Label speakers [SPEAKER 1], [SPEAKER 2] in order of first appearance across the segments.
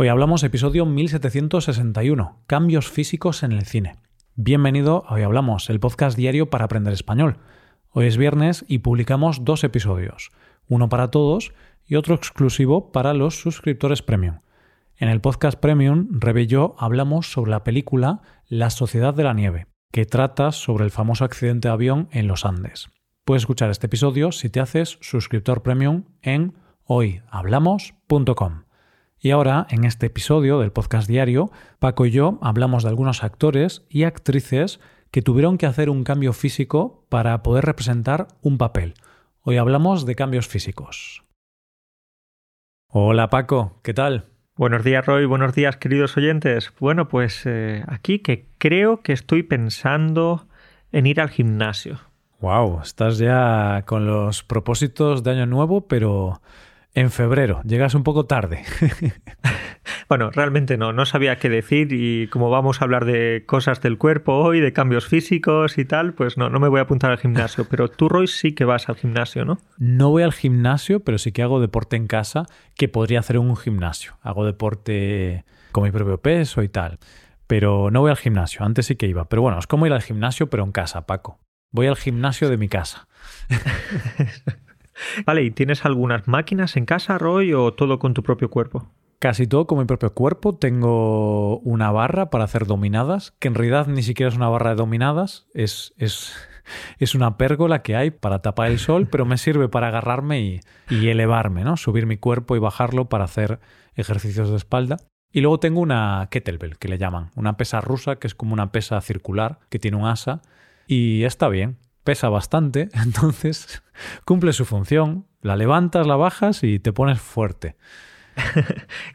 [SPEAKER 1] Hoy hablamos episodio 1761, Cambios físicos en el cine. Bienvenido a Hoy Hablamos, el podcast diario para aprender español. Hoy es viernes y publicamos dos episodios, uno para todos y otro exclusivo para los suscriptores premium. En el podcast premium, Rebe yo hablamos sobre la película La Sociedad de la Nieve, que trata sobre el famoso accidente de avión en los Andes. Puedes escuchar este episodio si te haces suscriptor premium en hoyhablamos.com. Y ahora, en este episodio del podcast diario, Paco y yo hablamos de algunos actores y actrices que tuvieron que hacer un cambio físico para poder representar un papel. Hoy hablamos de cambios físicos. Hola Paco, ¿qué tal?
[SPEAKER 2] Buenos días Roy, buenos días queridos oyentes. Bueno, pues eh, aquí que creo que estoy pensando en ir al gimnasio.
[SPEAKER 1] Wow, estás ya con los propósitos de año nuevo, pero en febrero. Llegas un poco tarde.
[SPEAKER 2] bueno, realmente no, no sabía qué decir y como vamos a hablar de cosas del cuerpo hoy, de cambios físicos y tal, pues no, no me voy a apuntar al gimnasio. Pero tú, Roy, sí que vas al gimnasio, ¿no?
[SPEAKER 1] No voy al gimnasio, pero sí que hago deporte en casa, que podría hacer en un gimnasio. Hago deporte con mi propio peso y tal. Pero no voy al gimnasio, antes sí que iba. Pero bueno, es como ir al gimnasio, pero en casa, Paco. Voy al gimnasio de mi casa.
[SPEAKER 2] Vale, ¿y tienes algunas máquinas en casa, Roy, o todo con tu propio cuerpo?
[SPEAKER 1] Casi todo con mi propio cuerpo. Tengo una barra para hacer dominadas, que en realidad ni siquiera es una barra de dominadas, es, es, es una pérgola que hay para tapar el sol, pero me sirve para agarrarme y, y elevarme, ¿no? Subir mi cuerpo y bajarlo para hacer ejercicios de espalda. Y luego tengo una kettlebell, que le llaman, una pesa rusa, que es como una pesa circular, que tiene un asa, y está bien pesa bastante, entonces cumple su función, la levantas, la bajas y te pones fuerte.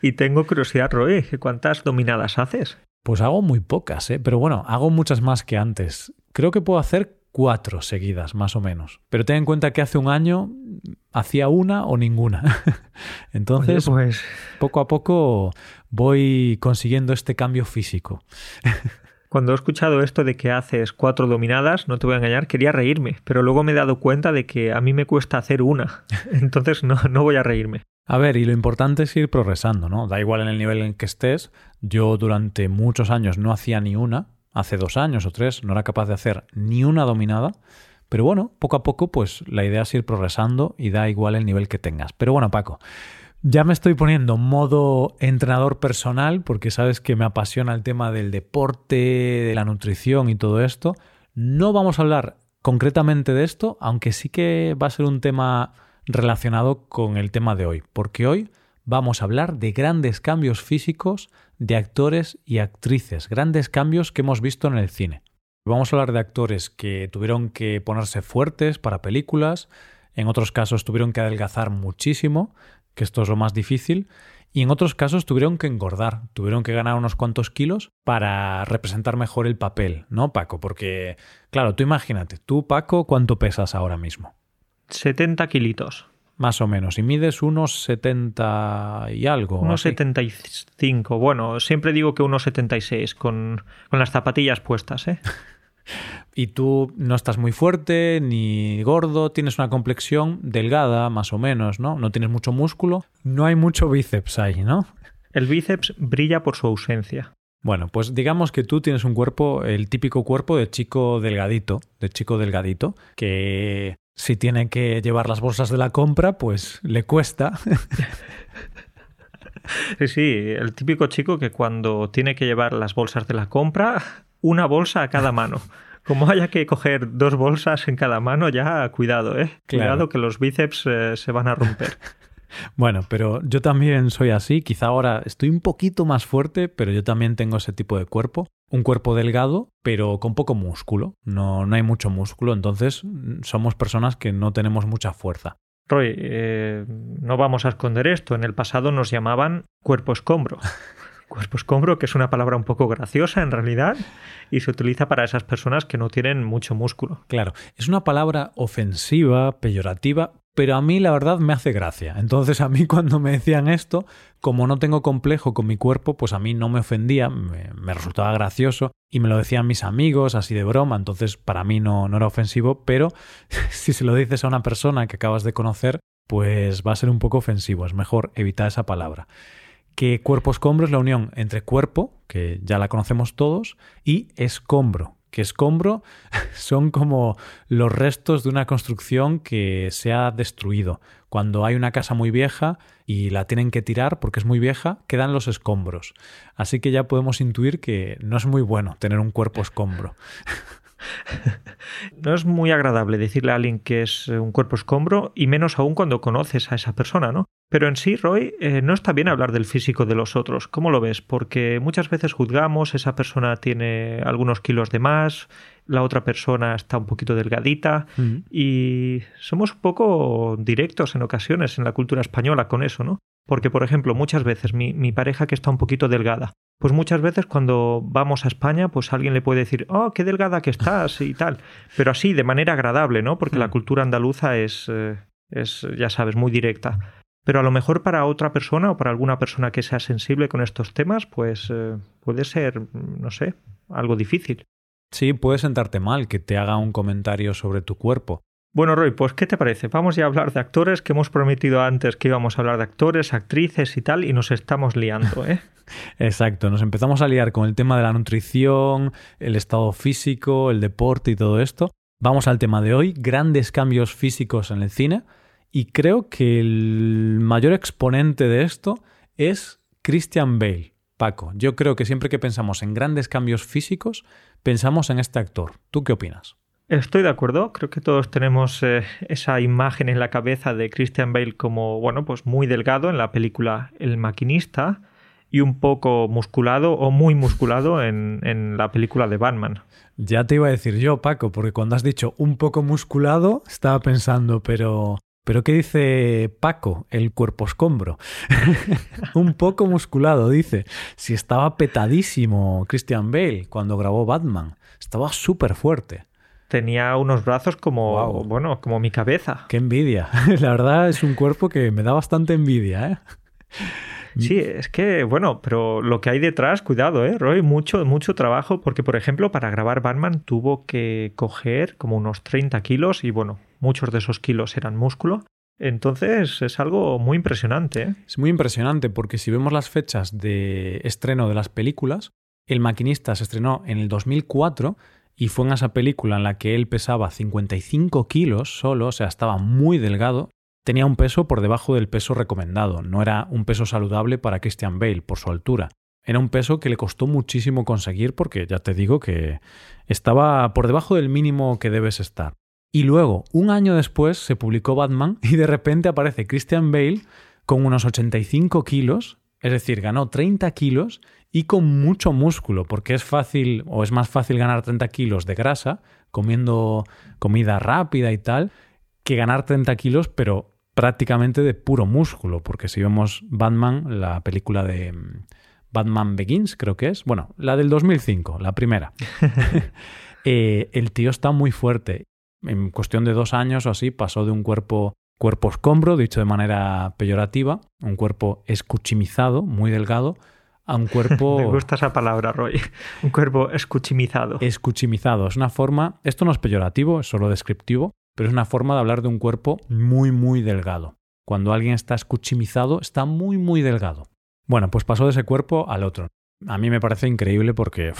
[SPEAKER 2] y tengo curiosidad, Roy, ¿cuántas dominadas haces?
[SPEAKER 1] Pues hago muy pocas, ¿eh? pero bueno, hago muchas más que antes. Creo que puedo hacer cuatro seguidas, más o menos. Pero ten en cuenta que hace un año hacía una o ninguna. Entonces, pues... poco a poco voy consiguiendo este cambio físico.
[SPEAKER 2] Cuando he escuchado esto de que haces cuatro dominadas, no te voy a engañar, quería reírme, pero luego me he dado cuenta de que a mí me cuesta hacer una, entonces no, no voy a reírme.
[SPEAKER 1] A ver, y lo importante es ir progresando, ¿no? Da igual en el nivel en que estés. Yo durante muchos años no hacía ni una, hace dos años o tres no era capaz de hacer ni una dominada. Pero bueno, poco a poco, pues la idea es ir progresando y da igual el nivel que tengas. Pero bueno, Paco, ya me estoy poniendo modo entrenador personal porque sabes que me apasiona el tema del deporte, de la nutrición y todo esto. No vamos a hablar concretamente de esto, aunque sí que va a ser un tema relacionado con el tema de hoy, porque hoy vamos a hablar de grandes cambios físicos de actores y actrices, grandes cambios que hemos visto en el cine. Vamos a hablar de actores que tuvieron que ponerse fuertes para películas, en otros casos tuvieron que adelgazar muchísimo, que esto es lo más difícil, y en otros casos tuvieron que engordar, tuvieron que ganar unos cuantos kilos para representar mejor el papel, ¿no, Paco? Porque, claro, tú imagínate, tú, Paco, ¿cuánto pesas ahora mismo?
[SPEAKER 2] 70 kilitos.
[SPEAKER 1] Más o menos. Y mides unos 70 y algo.
[SPEAKER 2] Unos 75. Bueno, siempre digo que unos 76 con, con las zapatillas puestas, ¿eh?
[SPEAKER 1] y tú no estás muy fuerte ni gordo, tienes una complexión delgada más o menos, ¿no? No tienes mucho músculo, no hay mucho bíceps ahí, ¿no?
[SPEAKER 2] El bíceps brilla por su ausencia.
[SPEAKER 1] Bueno, pues digamos que tú tienes un cuerpo, el típico cuerpo de chico delgadito, de chico delgadito, que si tiene que llevar las bolsas de la compra, pues le cuesta.
[SPEAKER 2] Sí, sí, el típico chico que cuando tiene que llevar las bolsas de la compra, una bolsa a cada mano. Como haya que coger dos bolsas en cada mano, ya cuidado, ¿eh? Cuidado que los bíceps eh, se van a romper.
[SPEAKER 1] Bueno, pero yo también soy así. Quizá ahora estoy un poquito más fuerte, pero yo también tengo ese tipo de cuerpo. Un cuerpo delgado, pero con poco músculo. No, no hay mucho músculo, entonces mm, somos personas que no tenemos mucha fuerza.
[SPEAKER 2] Roy, eh, no vamos a esconder esto. En el pasado nos llamaban cuerpo escombro. cuerpo escombro, que es una palabra un poco graciosa en realidad, y se utiliza para esas personas que no tienen mucho músculo.
[SPEAKER 1] Claro, es una palabra ofensiva, peyorativa, pero a mí la verdad me hace gracia. Entonces a mí cuando me decían esto, como no tengo complejo con mi cuerpo, pues a mí no me ofendía, me, resultaba gracioso y me lo decían mis amigos así de broma, entonces para mí no, no era ofensivo, pero si se lo dices a una persona que acabas de conocer, pues va a ser un poco ofensivo, es mejor evitar esa palabra. Que cuerpo escombro es la unión entre cuerpo, que ya la conocemos todos, y escombro, que escombro son como los restos de una construcción que se ha destruido. Cuando hay una casa muy vieja y la tienen que tirar porque es muy vieja, quedan los escombros. Así que ya podemos intuir que no es muy bueno tener un cuerpo escombro.
[SPEAKER 2] no es muy agradable decirle a alguien que es un cuerpo escombro y menos aún cuando conoces a esa persona, ¿no? Pero en sí, Roy, eh, no está bien hablar del físico de los otros. ¿Cómo lo ves? Porque muchas veces juzgamos, esa persona tiene algunos kilos de más, la otra persona está un poquito delgadita y somos un poco directos en ocasiones en la cultura española con eso, ¿no? Porque, por ejemplo, muchas veces mi, mi, pareja que está un poquito delgada, pues muchas veces cuando vamos a España, pues alguien le puede decir, oh, qué delgada que estás y tal, pero así, de manera agradable, ¿no? Porque la cultura andaluza es, eh, es, ya sabes, muy directa. Pero a lo mejor para otra persona o para alguna persona que sea sensible con estos temas, pues eh, puede ser, no sé, algo difícil.
[SPEAKER 1] Sí, puede sentarte mal que te haga un comentario sobre tu cuerpo.
[SPEAKER 2] Bueno, Roy, pues ¿qué te parece? Vamos ya a hablar de actores, que hemos prometido antes que íbamos a hablar de actores, actrices y tal, y nos estamos liando, ¿eh?
[SPEAKER 1] Exacto, nos empezamos a liar con el tema de la nutrición, el estado físico, el deporte y todo esto. Vamos al tema de hoy, grandes cambios físicos en el cine. Y creo que el mayor exponente de esto es Christian Bale. Paco, yo creo que siempre que pensamos en grandes cambios físicos, pensamos en este actor. ¿Tú qué opinas?
[SPEAKER 2] Estoy de acuerdo, creo que todos tenemos eh, esa imagen en la cabeza de Christian Bale como, bueno, pues muy delgado en la película El maquinista y un poco musculado o muy musculado en, la película de Batman.
[SPEAKER 1] Ya te iba a decir yo, Paco, porque cuando has dicho un poco musculado, estaba pensando, pero pero ¿qué dice Paco, el cuerpo escombro? un poco musculado, dice. Si estaba petadísimo Christian Bale cuando grabó Batman. Estaba súper fuerte.
[SPEAKER 2] Tenía unos brazos como, bueno, como mi cabeza.
[SPEAKER 1] Qué envidia. La verdad es un cuerpo que me da bastante envidia, ¿eh?
[SPEAKER 2] Sí, es que, bueno, pero lo que hay detrás, cuidado, ¿eh, Roy? Mucho, mucho trabajo, porque, por ejemplo, para grabar Batman tuvo que coger como unos 30 kilos y, bueno, muchos de esos kilos eran músculo. Entonces es algo muy impresionante. ¿eh?
[SPEAKER 1] Es muy impresionante porque si vemos las fechas de estreno de las películas, El maquinista se estrenó en el 2004 y fue en esa película en la que él pesaba 55 kilos solo, o sea, estaba muy delgado. Tenía un peso por debajo del peso recomendado, no era un peso saludable para Christian Bale por su altura. Era un peso que le costó muchísimo conseguir porque ya te digo que estaba por debajo del mínimo que debes estar. Y luego, un año después, se publicó Batman y de repente aparece Christian Bale con unos 85 kilos, es decir, ganó 30 kilos y con mucho músculo, porque es fácil o es más fácil ganar 30 kilos de grasa comiendo comida rápida y tal, que ganar 30 kilos, pero prácticamente de puro músculo, porque si vemos Batman, la película de mm, Batman Begins, creo que es, bueno, la del 2005, la primera, eh, el tío está muy fuerte. En cuestión de dos años o así pasó de un cuerpo cuerpo escombro, dicho de manera peyorativa, un cuerpo escuchimizado, muy delgado, a un cuerpo...
[SPEAKER 2] Me gusta esa palabra, Roy. Un cuerpo escuchimizado.
[SPEAKER 1] Escuchimizado. Es una forma, esto no es peyorativo, es solo descriptivo, pero es una forma de hablar de un cuerpo muy, muy delgado. Cuando alguien está escuchimizado, está muy, muy delgado. Bueno, pues pasó de ese cuerpo al otro. A mí me parece increíble porque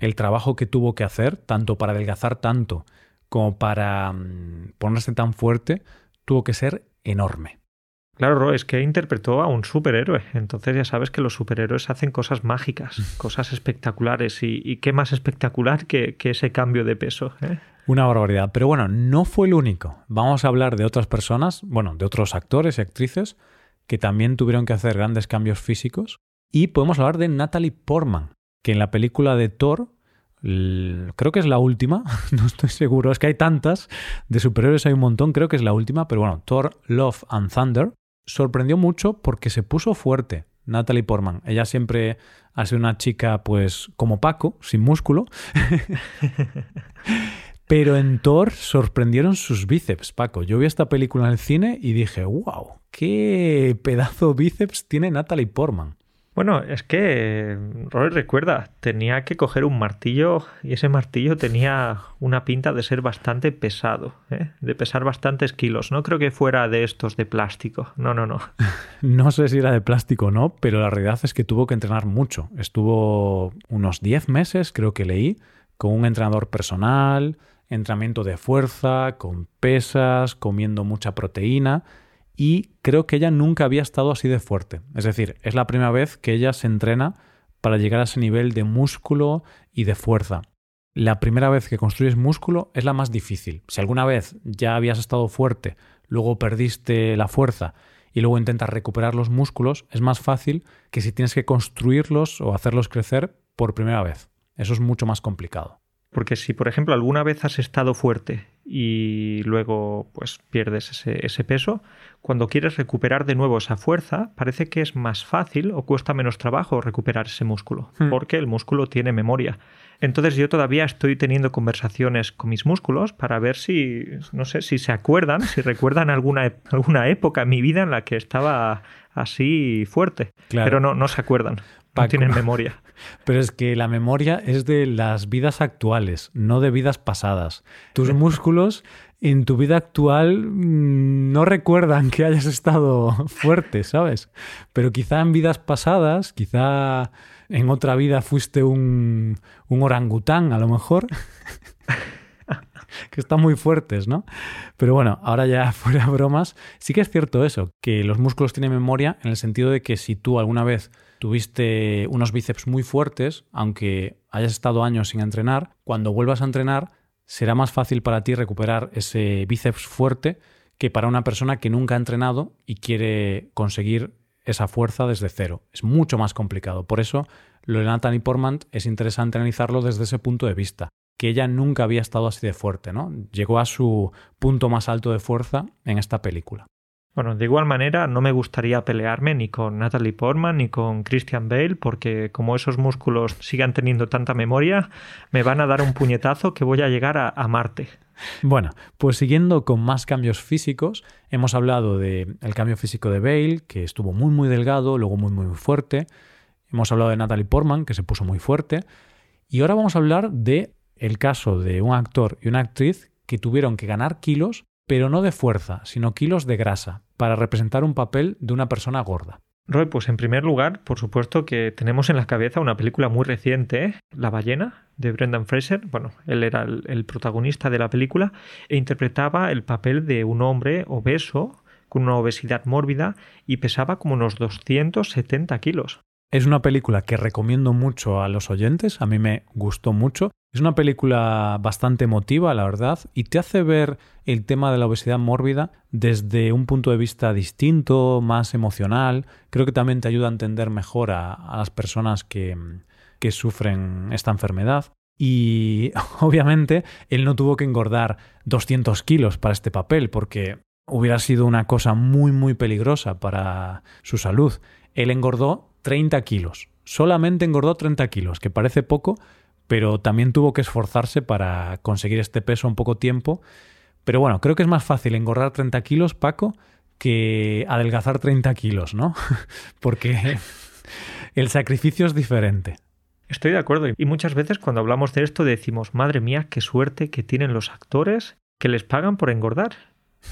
[SPEAKER 1] el trabajo que tuvo que hacer, tanto para adelgazar tanto como para mm, ponerse tan fuerte, tuvo que ser enorme.
[SPEAKER 2] Claro, es que interpretó a un superhéroe. Entonces ya sabes que los superhéroes hacen cosas mágicas, cosas espectaculares. Y, qué más espectacular que, ese cambio de peso. ¿eh?
[SPEAKER 1] Una barbaridad. Pero bueno, no fue el único. Vamos a hablar de otras personas, bueno, de otros actores y actrices que también tuvieron que hacer grandes cambios físicos. Y podemos hablar de Natalie Portman, que en la película de Thor creo que es la última, no estoy seguro, es que hay tantas, de superhéroes hay un montón, creo que es la última, pero bueno, Thor, Love and Thunder sorprendió mucho porque se puso fuerte. Natalie Portman, ella siempre ha sido una chica pues como Paco, sin músculo, pero en Thor sorprendieron sus bíceps, Paco. Yo vi esta película en el cine y dije, wow, qué pedazo bíceps tiene Natalie Portman.
[SPEAKER 2] Bueno, es que Roy recuerda, tenía que coger un martillo y ese martillo tenía una pinta de ser bastante pesado, ¿eh? de pesar bastantes kilos. No creo que fuera de estos de plástico. No, no, no.
[SPEAKER 1] no sé si era de plástico o no, pero la realidad es que tuvo que entrenar mucho. Estuvo unos 10 meses, creo que leí, con un entrenador personal, entrenamiento de fuerza, con pesas, comiendo mucha proteína y creo que ella nunca había estado así de fuerte. Es decir, es la primera vez que ella se entrena para llegar a ese nivel de músculo y de fuerza. La primera vez que construyes músculo es la más difícil. Si alguna vez ya habías estado fuerte, luego perdiste la fuerza y luego intentas recuperar los músculos, es más fácil que si tienes que construirlos o hacerlos crecer por primera vez. Eso es mucho más complicado.
[SPEAKER 2] Porque si, por ejemplo, alguna vez has estado fuerte y luego pues pierdes ese, ese, peso, cuando quieres recuperar de nuevo esa fuerza, parece que es más fácil o cuesta menos trabajo recuperar ese músculo, hmm. porque el músculo tiene memoria. Entonces yo todavía estoy teniendo conversaciones con mis músculos para ver si, no sé, si se acuerdan, si recuerdan alguna, alguna época en mi vida en la que estaba así fuerte, pero no, no se acuerdan. No tienen memoria.
[SPEAKER 1] Pero es que la memoria es de las vidas actuales, no de vidas pasadas. Tus músculos en tu vida actual mm, no recuerdan que hayas estado fuerte, ¿sabes? Pero quizá en vidas pasadas, quizá en otra vida fuiste un, un orangután, a lo mejor. que están muy fuertes, ¿no? Pero bueno, ahora ya fuera bromas, sí que es cierto eso, que los músculos tienen memoria en el sentido de que si tú alguna vez tuviste unos bíceps muy fuertes, aunque hayas estado años sin entrenar, cuando vuelvas a entrenar será más fácil para ti recuperar ese bíceps fuerte que para una persona que nunca ha entrenado y quiere conseguir esa fuerza desde cero. Es mucho más complicado. Por eso, lo de Natalie Portman es interesante analizarlo desde ese punto de vista, que ella nunca había estado así de fuerte, ¿no? Llegó a su punto más alto de fuerza en esta película.
[SPEAKER 2] Bueno, de igual manera no me gustaría pelearme ni con Natalie Portman ni con Christian Bale porque como esos músculos sigan teniendo tanta memoria, me van a dar un puñetazo que voy a llegar a, a Marte.
[SPEAKER 1] Bueno, pues siguiendo con más cambios físicos, hemos hablado del cambio físico de Bale, que estuvo muy muy delgado, luego muy muy fuerte. Hemos hablado de Natalie Portman, que se puso muy fuerte. Y ahora vamos a hablar de el caso de un actor y una actriz que tuvieron que ganar kilos pero no de fuerza, sino kilos de grasa, para representar un papel de una persona gorda.
[SPEAKER 2] Roy, pues en primer lugar, por supuesto que tenemos en la cabeza una película muy reciente, La ballena, de Brendan Fraser. Bueno, él era el, protagonista de la película e interpretaba el papel de un hombre obeso, con una obesidad mórbida, y pesaba como unos 270 kilos.
[SPEAKER 1] Es una película que recomiendo mucho a los oyentes, a mí me gustó mucho. Es una película bastante emotiva, la verdad, y te hace ver el tema de la obesidad mórbida desde un punto de vista distinto, más emocional. Creo que también te ayuda a entender mejor a, las personas que, que sufren esta enfermedad. Y obviamente él no tuvo que engordar 200 kilos para este papel, porque hubiera sido una cosa muy, muy peligrosa para su salud. Él engordó 30 kilos. Solamente engordó 30 kilos, que parece poco, pero también tuvo que esforzarse para conseguir este peso en poco tiempo. Pero bueno, creo que es más fácil engordar 30 kilos, Paco, que adelgazar 30 kilos, ¿no? Porque el sacrificio es diferente.
[SPEAKER 2] Estoy de acuerdo. Y muchas veces cuando hablamos de esto decimos, madre mía, qué suerte que tienen los actores que les pagan por engordar.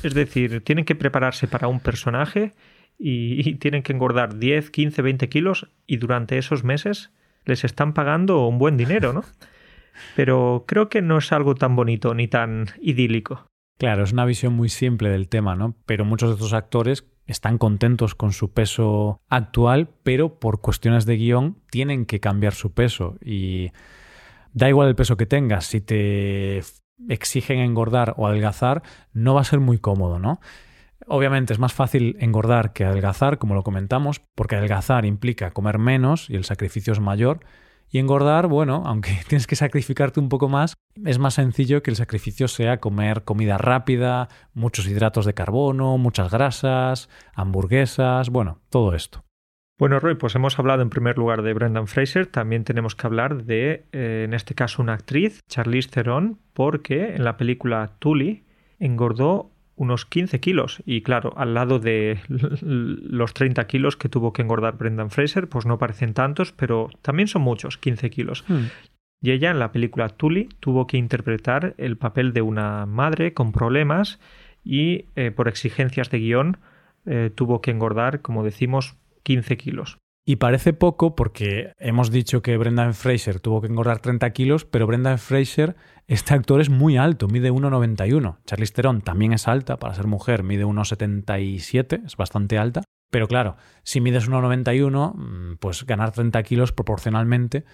[SPEAKER 2] Es decir, tienen que prepararse para un personaje y, tienen que engordar 10, 15, 20 kilos y durante esos meses les están pagando un buen dinero, ¿no? Pero creo que no es algo tan bonito ni tan idílico.
[SPEAKER 1] Claro, es una visión muy simple del tema, ¿no? Pero muchos de estos actores están contentos con su peso actual, pero por cuestiones de guion tienen que cambiar su peso y da igual el peso que tengas, si te exigen engordar o adelgazar, no va a ser muy cómodo, ¿no? Obviamente es más fácil engordar que adelgazar, como lo comentamos, porque adelgazar implica comer menos y el sacrificio es mayor. Y engordar, bueno, aunque tienes que sacrificarte un poco más, es más sencillo que el sacrificio sea comer comida rápida, muchos hidratos de carbono, muchas grasas, hamburguesas, bueno, todo esto.
[SPEAKER 2] Bueno, Roy, pues hemos hablado en primer lugar de Brendan Fraser, también tenemos que hablar de, eh, en este caso, una actriz, Charlize Theron, porque en la película Tully engordó unos 15 kilos. Y claro, al lado de los 30 kilos que tuvo que engordar Brendan Fraser, pues no parecen tantos, pero también son muchos, 15 kilos. Hmm. Y ella en la película Tully tuvo que interpretar el papel de una madre con problemas y eh, por exigencias de guion eh, tuvo que engordar, como decimos, 15 kilos.
[SPEAKER 1] Y parece poco porque hemos dicho que Brendan Fraser tuvo que engordar 30 kilos, pero Brendan Fraser, este actor es muy alto, mide 1,91. Charlize Theron también es alta, para ser mujer mide 1,77, es bastante alta. Pero claro, si mides 1,91, mm, pues ganar 30 kilos proporcionalmente,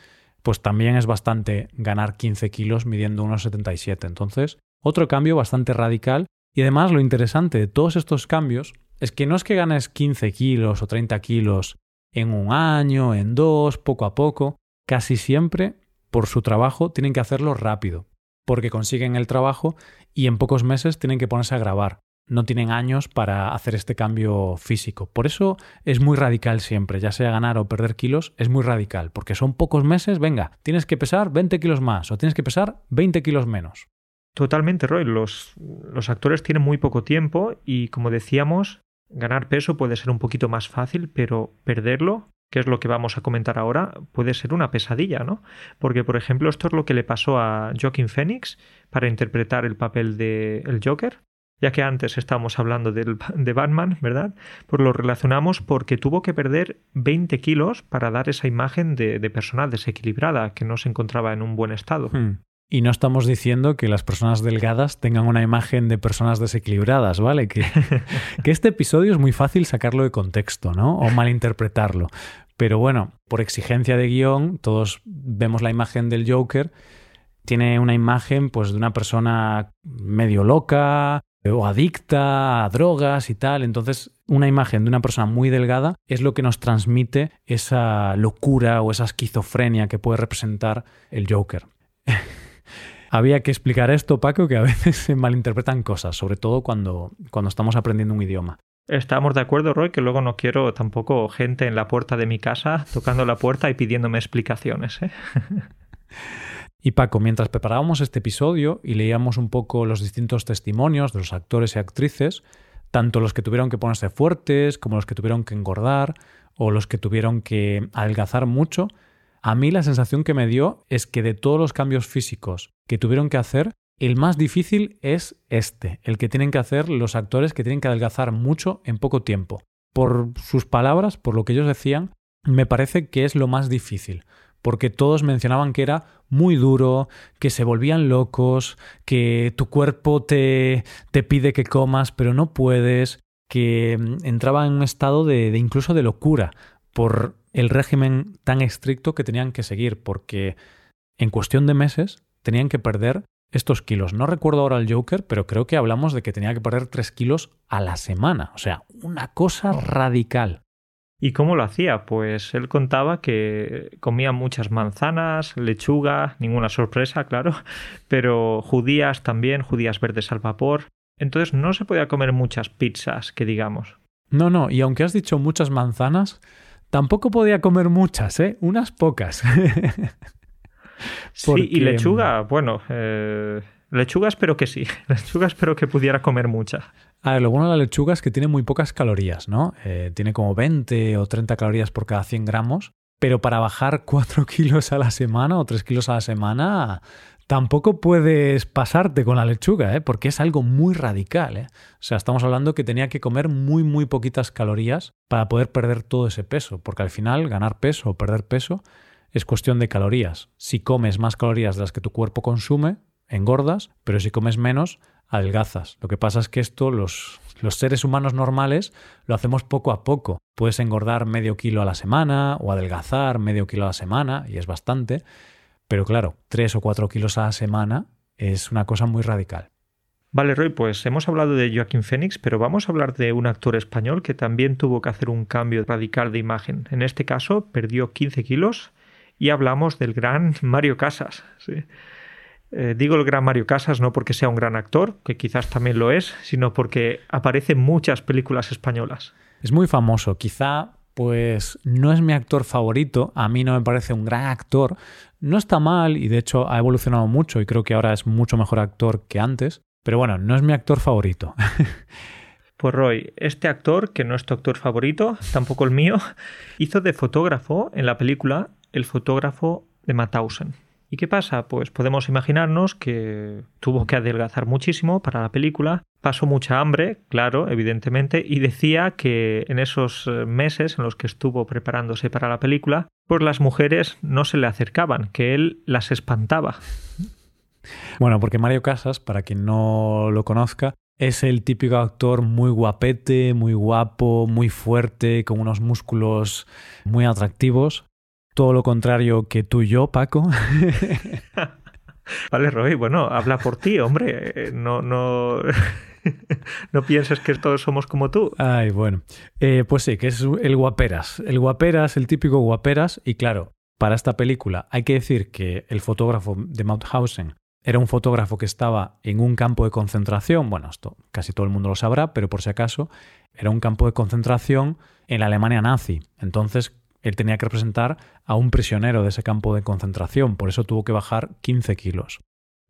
[SPEAKER 1] pues también es bastante ganar 15 kilos midiendo 1,77. Entonces, otro cambio bastante radical. Y además lo interesante de todos estos cambios es que no es que ganes 15 kilos o 30 kilos en un año, en dos, poco a poco, casi siempre por su trabajo tienen que hacerlo rápido, porque consiguen el trabajo y en pocos meses tienen que ponerse a grabar. No tienen años para hacer este cambio físico. Por eso es muy radical siempre, ya sea ganar o perder kilos, es muy radical, porque son pocos meses, venga, tienes que pesar 20 kilos más o tienes que pesar 20 kilos menos.
[SPEAKER 2] Totalmente, Roy. Los, los actores tienen muy poco tiempo y, como decíamos, Ganar peso puede ser un poquito más fácil, pero perderlo, que es lo que vamos a comentar ahora, puede ser una pesadilla, ¿no? Porque, por ejemplo, esto es lo que le pasó a Joaquin Phoenix para interpretar el papel de el Joker, ya que antes estábamos hablando del, de Batman, ¿verdad? Pues lo relacionamos porque tuvo que perder 20 kilos para dar esa imagen de, de persona desequilibrada, que no se encontraba en un buen estado.
[SPEAKER 1] Hmm. Y no estamos diciendo que las personas delgadas tengan una imagen de personas desequilibradas, ¿vale? Que, que este episodio es muy fácil sacarlo de contexto, ¿no? O malinterpretarlo. Pero bueno, por exigencia de guion, todos vemos la imagen del Joker. Tiene una imagen pues de una persona medio loca o adicta a drogas y tal. Entonces, una imagen de una persona muy delgada es lo que nos transmite esa locura o esa esquizofrenia que puede representar el Joker. había que explicar esto, Paco, que a veces se malinterpretan cosas, sobre todo cuando, cuando estamos aprendiendo un idioma.
[SPEAKER 2] Estamos de acuerdo, Roy, que luego no quiero tampoco gente en la puerta de mi casa tocando la puerta y pidiéndome explicaciones. ¿eh?
[SPEAKER 1] Y Paco, mientras preparábamos este episodio y leíamos un poco los distintos testimonios de los actores y actrices, tanto los que tuvieron que ponerse fuertes como los que tuvieron que engordar o los que tuvieron que adelgazar mucho, a mí la sensación que me dio es que de todos los cambios físicos que tuvieron que hacer, el más difícil es este, el que tienen que hacer los actores que tienen que adelgazar mucho en poco tiempo. Por sus palabras, por lo que ellos decían, me parece que es lo más difícil, porque todos mencionaban que era muy duro, que se volvían locos, que tu cuerpo te, te pide que comas pero no puedes, que mm, entraba en un estado de, de incluso de locura por el régimen tan estricto que tenían que seguir, porque en cuestión de meses tenían que perder estos kilos. No recuerdo ahora el Joker, pero creo que hablamos de que tenía que perder 3 kilos a la semana. O sea, una cosa oh. radical.
[SPEAKER 2] ¿Y cómo lo hacía? Pues él contaba que comía muchas manzanas, lechuga, ninguna sorpresa, claro, pero judías también, judías verdes al vapor. Entonces no se podía comer muchas pizzas, que digamos.
[SPEAKER 1] No, no, y aunque has dicho muchas manzanas, Tampoco podía comer muchas, ¿eh? Unas pocas.
[SPEAKER 2] Sí, y lechuga, bueno, eh, lechuga espero que sí. Lechuga espero que pudiera comer mucha.
[SPEAKER 1] A ver, lo bueno de la lechuga es que tiene muy pocas calorías, ¿no? Eh, tiene como 20 o 30 calorías por cada 100 gramos, pero para bajar 4 kilos a la semana o 3 kilos a la semana Tampoco puedes pasarte con la lechuga, ¿eh? porque es algo muy radical. ¿eh? O sea, estamos hablando que tenía que comer muy, muy poquitas calorías para poder perder todo ese peso, porque al final ganar peso o perder peso es cuestión de calorías. Si comes más calorías de las que tu cuerpo consume, engordas, pero si comes menos, adelgazas. Lo que pasa es que esto los, los seres humanos normales lo hacemos poco a poco. Puedes engordar medio kilo a la semana o adelgazar medio kilo a la semana, y es bastante pero claro, tres o cuatro kilos a la semana es una cosa muy radical.
[SPEAKER 2] Vale, Roy, pues hemos hablado de Joaquín Phoenix, pero vamos a hablar de un actor español que también tuvo que hacer un cambio radical de imagen. En este caso, perdió 15 kilos y hablamos del gran Mario Casas. Eh, digo el gran Mario Casas no porque sea un gran actor, que quizás también lo es, sino porque aparece en muchas películas españolas.
[SPEAKER 1] Es muy famoso, quizá pues no es mi actor favorito, a mí no me parece un gran actor, no está mal y de hecho ha evolucionado mucho y creo que ahora es mucho mejor actor que antes, Pero bueno, no es mi actor favorito.
[SPEAKER 2] Pues Roy, este actor, que no es tu actor favorito, tampoco el mío, hizo de fotógrafo en la película El fotógrafo de Mauthausen. ¿Y qué pasa? Pues podemos imaginarnos que tuvo que adelgazar muchísimo para la película, pasó mucha hambre, claro, evidentemente, y decía que en esos eh, meses en los que estuvo preparándose para la película, pues las mujeres no se le acercaban, que él las espantaba.
[SPEAKER 1] Bueno, porque Mario Casas, para quien no lo conozca, es el típico actor muy guapete, muy guapo, muy fuerte, con unos músculos muy atractivos. Todo lo contrario que tú y yo, Paco.
[SPEAKER 2] vale, Roy, bueno, habla por ti, hombre. No, no. no pienses que todos somos como tú.
[SPEAKER 1] Ay, bueno. Eh, pues sí, que es el guaperas. El guaperas, el típico guaperas. Y claro, para esta película hay que decir que el fotógrafo de Mauthausen era un fotógrafo que estaba en un campo de concentración, bueno, esto casi todo el mundo lo sabrá, pero por si acaso, era un campo de concentración en la Alemania nazi. Entonces, él tenía que representar a un prisionero de ese campo de concentración, por eso tuvo que bajar 15 kilos.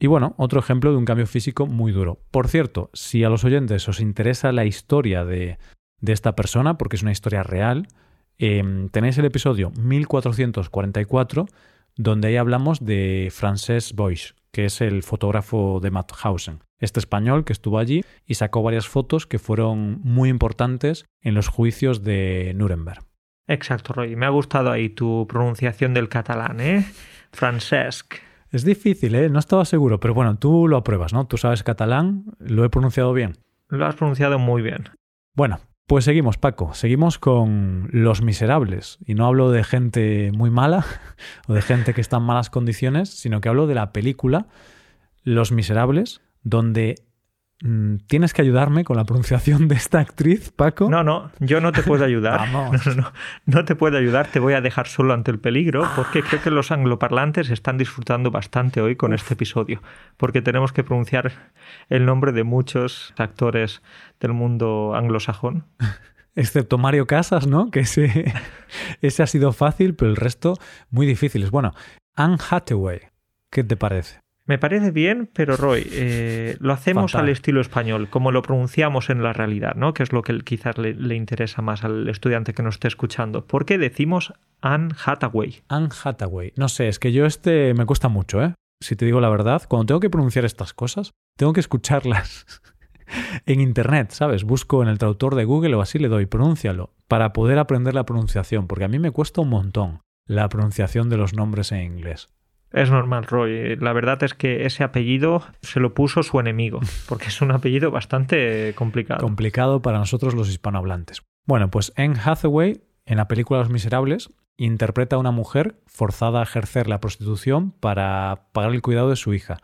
[SPEAKER 1] Y bueno, otro ejemplo de un cambio físico muy duro. Por cierto, si a los oyentes os interesa la historia de, esta persona, porque es una historia real, em, tenéis el episodio 1444, donde ahí hablamos de Frances Boyce, que es el fotógrafo de Mauthausen, este español que estuvo allí y sacó varias fotos que fueron muy importantes en los juicios de Nuremberg.
[SPEAKER 2] Exacto, Roy. Me ha gustado ahí tu pronunciación del catalán, ¿eh? Francesc.
[SPEAKER 1] Es difícil, ¿eh? No estaba seguro, pero bueno, tú lo apruebas, ¿no? Tú sabes catalán, lo he pronunciado bien.
[SPEAKER 2] Lo has pronunciado muy bien.
[SPEAKER 1] Bueno, pues seguimos, Paco. Seguimos con Los Miserables. Y no hablo de gente muy mala o de gente que está en malas condiciones, sino que hablo de la película Los Miserables, donde tienes que ayudarme con la pronunciación de esta actriz, Paco.
[SPEAKER 2] No, no, yo no te puedo ayudar. Vamos. No, no, no, te puedo ayudar, te voy a dejar solo ante el peligro, porque creo que los angloparlantes están disfrutando bastante hoy con este episodio, porque tenemos que pronunciar el nombre de muchos actores del mundo anglosajón.
[SPEAKER 1] Excepto Mario Casas, ¿no? Que ese, ese ha sido fácil, pero el resto muy difíciles. Bueno, Anne Hathaway, ¿qué te parece?
[SPEAKER 2] Me parece bien, pero Roy, eh, lo hacemos al estilo español, como lo pronunciamos en la realidad, ¿no? Que es lo que quizás le, le, interesa más al estudiante que nos esté escuchando. ¿Por qué decimos Anne Hathaway?
[SPEAKER 1] Anne Hathaway. No sé, es que yo este me cuesta mucho, ¿eh? Si te digo la verdad, cuando tengo que pronunciar estas cosas, tengo que escucharlas en internet, ¿sabes? Busco en el traductor de Google o así le doy, pronúncialo, para poder aprender la pronunciación, porque a mí me cuesta un montón la pronunciación de los nombres en inglés.
[SPEAKER 2] Es normal, Roy. La verdad es que ese apellido se lo puso su enemigo, porque es un apellido bastante complicado.
[SPEAKER 1] Complicado para nosotros los hispanohablantes. Bueno, pues en Hathaway, en la película Los Miserables, interpreta a una mujer forzada a ejercer la prostitución para pagar el cuidado de su hija.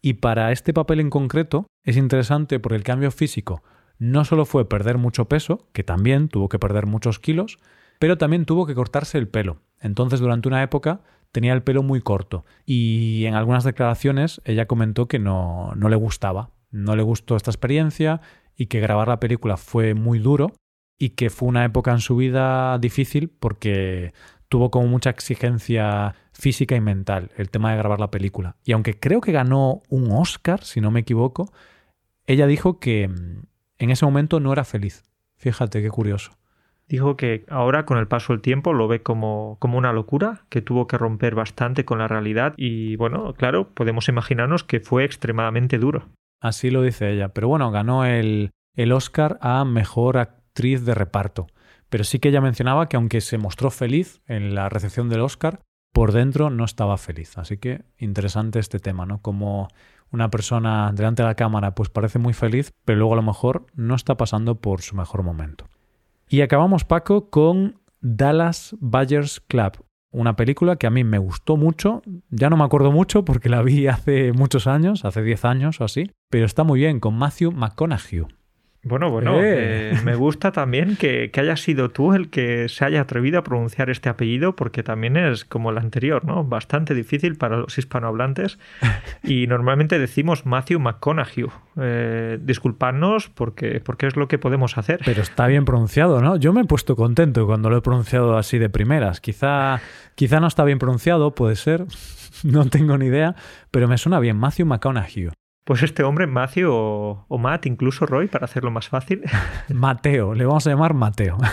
[SPEAKER 1] Y para este papel en concreto es interesante porque el cambio físico no solo fue perder mucho peso, que también tuvo que perder muchos kilos, pero también tuvo que cortarse el pelo. Entonces durante una época tenía el pelo muy corto y en algunas declaraciones ella comentó que no, no le gustaba, no le gustó esta experiencia y que grabar la película fue muy duro y que fue una época en su vida difícil porque tuvo como mucha exigencia física y mental el tema de grabar la película. Y aunque creo que ganó un Oscar, si no me equivoco, ella dijo que mm, en ese momento no era feliz. Fíjate qué curioso
[SPEAKER 2] dijo que ahora con el paso del tiempo lo ve como, como una locura, que tuvo que romper bastante con la realidad y bueno, claro, podemos imaginarnos que fue extremadamente duro.
[SPEAKER 1] Así lo dice ella, pero bueno, ganó el, el Oscar a Mejor Actriz de Reparto. Pero sí que ella mencionaba que aunque se mostró feliz en la recepción del Oscar, por dentro no estaba feliz. Así que interesante este tema, ¿no? Como una persona delante de la cámara pues parece muy feliz, pero luego a lo mejor no está pasando por su mejor momento. Y acabamos, Paco, con Dallas Buyers Club, una película que a mí me gustó mucho, ya no me acuerdo mucho porque la vi hace muchos años, hace 10 años o así, pero está muy bien, con Matthew McConaughey.
[SPEAKER 2] Bueno, bueno, eh. Eh, me gusta también que, que, hayas sido tú el que se haya atrevido a pronunciar este apellido, porque también es como el anterior, ¿no? Bastante difícil para los hispanohablantes. Y normalmente decimos Matthew McConaughey. Eh, disculpadnos porque, porque es lo que podemos hacer.
[SPEAKER 1] Pero está bien pronunciado, ¿no? Yo me he puesto contento cuando lo he pronunciado así de primeras. Quizá, quizá no está bien pronunciado, puede ser, no tengo ni idea, pero me suena bien Matthew McConaughey.
[SPEAKER 2] Pues este hombre, Matthew o, o Matt, incluso Roy, para hacerlo más fácil.
[SPEAKER 1] Mateo, le vamos a llamar Mateo.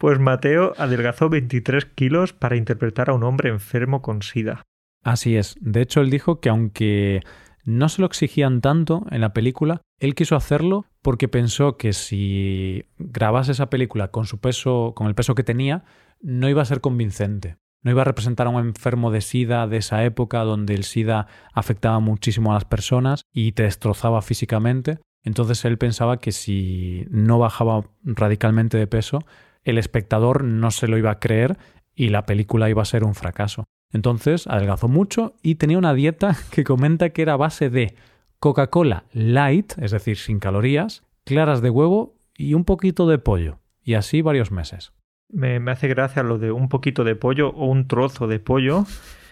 [SPEAKER 2] Pues Mateo adelgazó 23 kilos para interpretar a un hombre enfermo con SIDA.
[SPEAKER 1] Así es. De hecho, él dijo que aunque no se lo exigían tanto en la película, él quiso hacerlo porque pensó que si grabase esa película con su peso, con el peso que tenía, no iba a ser convincente. No iba a representar a un enfermo de SIDA de esa época donde el SIDA afectaba muchísimo a las personas y te destrozaba físicamente. Entonces él pensaba que si no bajaba radicalmente de peso, el espectador no se lo iba a creer y la película iba a ser un fracaso. Entonces adelgazó mucho y tenía una dieta que comenta que era base de Coca-Cola light, es decir, sin calorías, claras de huevo y un poquito de pollo. Y así varios meses.
[SPEAKER 2] Me, hace gracia lo de un poquito de pollo o un trozo de pollo.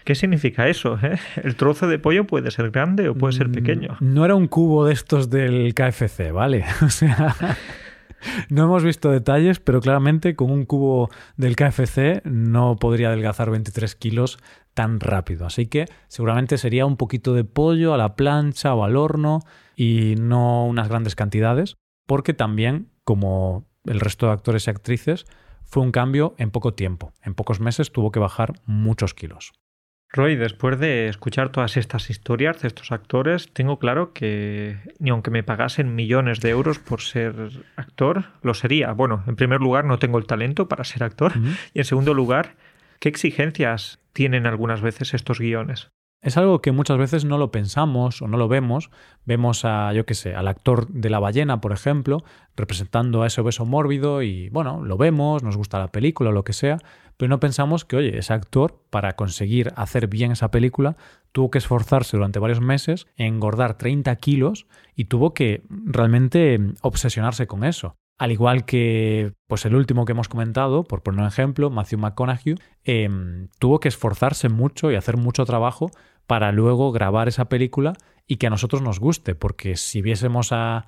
[SPEAKER 2] ¿Qué significa eso? Eh? ¿El trozo de pollo puede ser grande o puede ser mm, pequeño?
[SPEAKER 1] No era un cubo de estos del KFC, ¿vale? O sea, no hemos visto detalles, pero claramente con un cubo del KFC no podría adelgazar 23 kilos tan rápido. Así que seguramente sería un poquito de pollo a la plancha o al horno y no unas grandes cantidades, porque también, como el resto de actores y actrices, fue un cambio en poco tiempo. En pocos meses tuvo que bajar muchos kilos.
[SPEAKER 2] Roy, después de escuchar todas estas historias de estos actores, tengo claro que ni aunque me pagasen millones de euros por ser actor, lo sería. Bueno, en primer lugar, no tengo el talento para ser actor. Y en segundo lugar, ¿qué exigencias tienen algunas veces estos guiones?
[SPEAKER 1] Es algo que muchas veces no lo pensamos o no lo vemos. Vemos a, yo qué sé, al actor de la ballena, por ejemplo, representando a ese obeso mórbido y, bueno, lo vemos, nos gusta la película o lo que sea, pero no pensamos que, oye, ese actor, para conseguir hacer bien esa película, tuvo que esforzarse durante varios meses, engordar 30 kilos y tuvo que realmente obsesionarse con eso. Al igual que pues el último que hemos comentado, por poner un ejemplo, Matthew McConaughey, em, tuvo que esforzarse mucho y hacer mucho trabajo para luego grabar esa película y que a nosotros nos guste, porque si viésemos a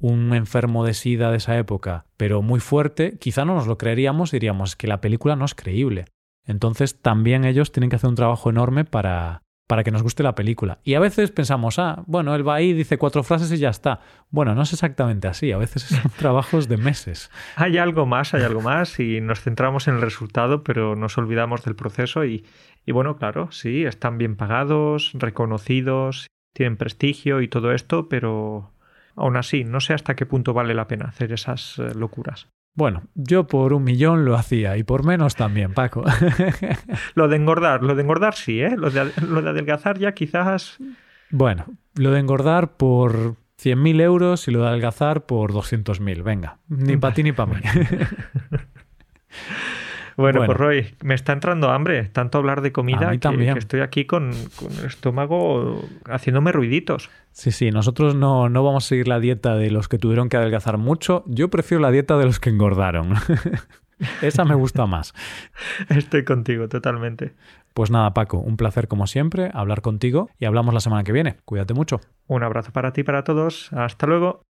[SPEAKER 1] un enfermo de sida de esa época, pero muy fuerte, quizá no nos lo creeríamos y diríamos que la película no es creíble. Entonces también ellos tienen que hacer un trabajo enorme para, para que nos guste la película. Y a veces pensamos, ah, bueno, él va ahí, dice cuatro frases y ya está. Bueno, no es exactamente así, a veces son trabajos de meses.
[SPEAKER 2] Hay algo más, hay algo más y nos centramos en el resultado, pero nos olvidamos del proceso y, y bueno, claro, sí, están bien pagados, reconocidos, tienen prestigio y todo esto, pero aún así, no sé hasta qué punto vale la pena hacer esas eh, locuras.
[SPEAKER 1] Bueno, yo por un millón lo hacía y por menos también, Paco.
[SPEAKER 2] lo de engordar, lo de engordar sí, ¿eh? Lo de, lo de adelgazar ya quizás...
[SPEAKER 1] Bueno, lo de engordar por 100.000 euros y lo de adelgazar por 200.000. Venga, ni para ti ni para mí.
[SPEAKER 2] Bueno, pues Roy, me está entrando hambre, tanto hablar de comida que, estoy aquí con, el estómago haciéndome ruiditos.
[SPEAKER 1] Sí, sí, nosotros no, no vamos a seguir la dieta de los que tuvieron que adelgazar mucho. Yo prefiero la dieta de los que engordaron. Esa me gusta más.
[SPEAKER 2] Estoy contigo, totalmente.
[SPEAKER 1] Pues nada, Paco, un placer como siempre hablar contigo y hablamos la semana que viene. Cuídate mucho.
[SPEAKER 2] Un abrazo para ti y para todos. Hasta luego.